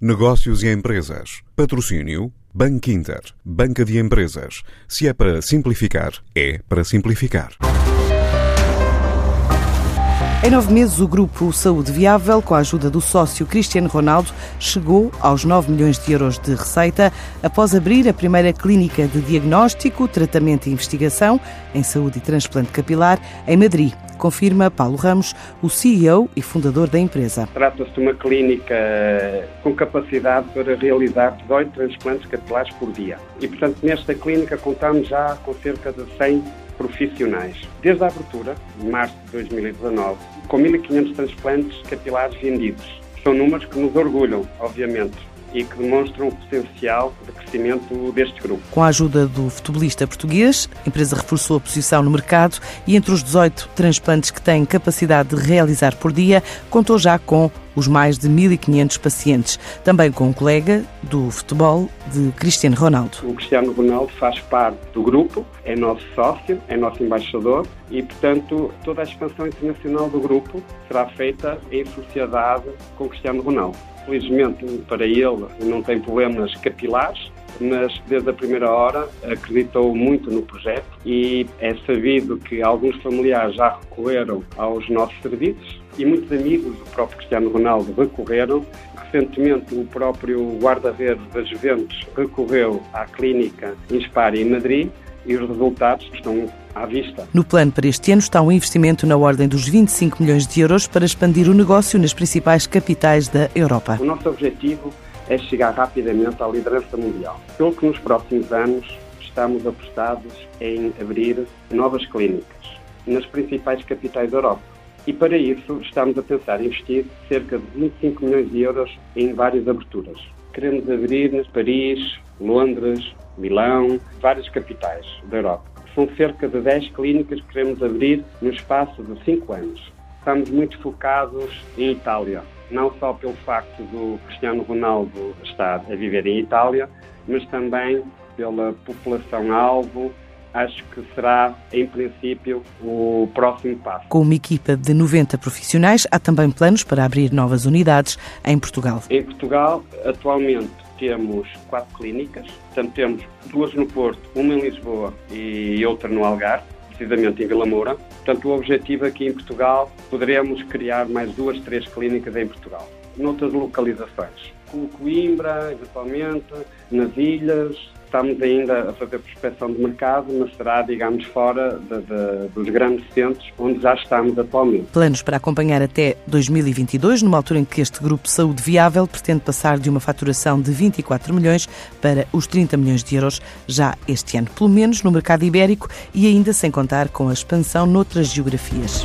Negócios e empresas. Patrocínio Banco Inter. Banca de Empresas. Se é para simplificar, é para simplificar. Em nove meses, o grupo Saúde Viável, com a ajuda do sócio Cristiano Ronaldo, chegou aos 9 milhões de euros de receita após abrir a primeira clínica de diagnóstico, tratamento e investigação em saúde e transplante capilar em Madrid confirma Paulo Ramos, o CEO e fundador da empresa. Trata-se de uma clínica com capacidade para realizar 18 transplantes capilares por dia. E, portanto, nesta clínica contamos já com cerca de 100 profissionais. Desde a abertura, em março de 2019, com 1.500 transplantes capilares vendidos. São números que nos orgulham, obviamente e que demonstram o potencial de crescimento deste grupo. Com a ajuda do futebolista português, a empresa reforçou a posição no mercado e entre os 18 transplantes que tem capacidade de realizar por dia, contou já com os mais de 1.500 pacientes. Também com um colega do futebol de Cristiano Ronaldo. O Cristiano Ronaldo faz parte do grupo, é nosso sócio, é nosso embaixador e, portanto, toda a expansão internacional do grupo será feita em sociedade com o Cristiano Ronaldo. Felizmente para ele não tem problemas capilares, mas desde a primeira hora acreditou muito no projeto e é sabido que alguns familiares já recorreram aos nossos serviços e muitos amigos do próprio Cristiano Ronaldo recorreram. Recentemente, o próprio guarda-redes das Juventus recorreu à clínica Inspire em Madrid e os resultados estão à vista. No plano para este ano está um investimento na ordem dos 25 milhões de euros para expandir o negócio nas principais capitais da Europa. O nosso objetivo é chegar rapidamente à liderança mundial. Pelo que nos próximos anos estamos apostados em abrir novas clínicas nas principais capitais da Europa. E para isso estamos a pensar investir cerca de 25 milhões de euros em várias aberturas. Queremos abrir Paris, Londres, Milão, várias capitais da Europa. São cerca de 10 clínicas que queremos abrir no espaço de 5 anos. Estamos muito focados em Itália, não só pelo facto do Cristiano Ronaldo estar a viver em Itália, mas também pela população-alvo, acho que será, em princípio, o próximo passo. Com uma equipa de 90 profissionais, há também planos para abrir novas unidades em Portugal. Em Portugal, atualmente, temos quatro clínicas, portanto temos duas no Porto, uma em Lisboa e outra no Algarve, precisamente em Vila Moura. Portanto, o objetivo aqui em Portugal, poderemos criar mais duas, três clínicas em Portugal, noutras localizações. Como Coimbra, eventualmente, nas ilhas, Estamos ainda a fazer prospecção de mercado, mas será, digamos, fora de, de, dos grandes centros onde já estamos atualmente. Planos para acompanhar até 2022, numa altura em que este grupo Saúde Viável pretende passar de uma faturação de 24 milhões para os 30 milhões de euros já este ano, pelo menos no mercado ibérico e ainda sem contar com a expansão noutras geografias.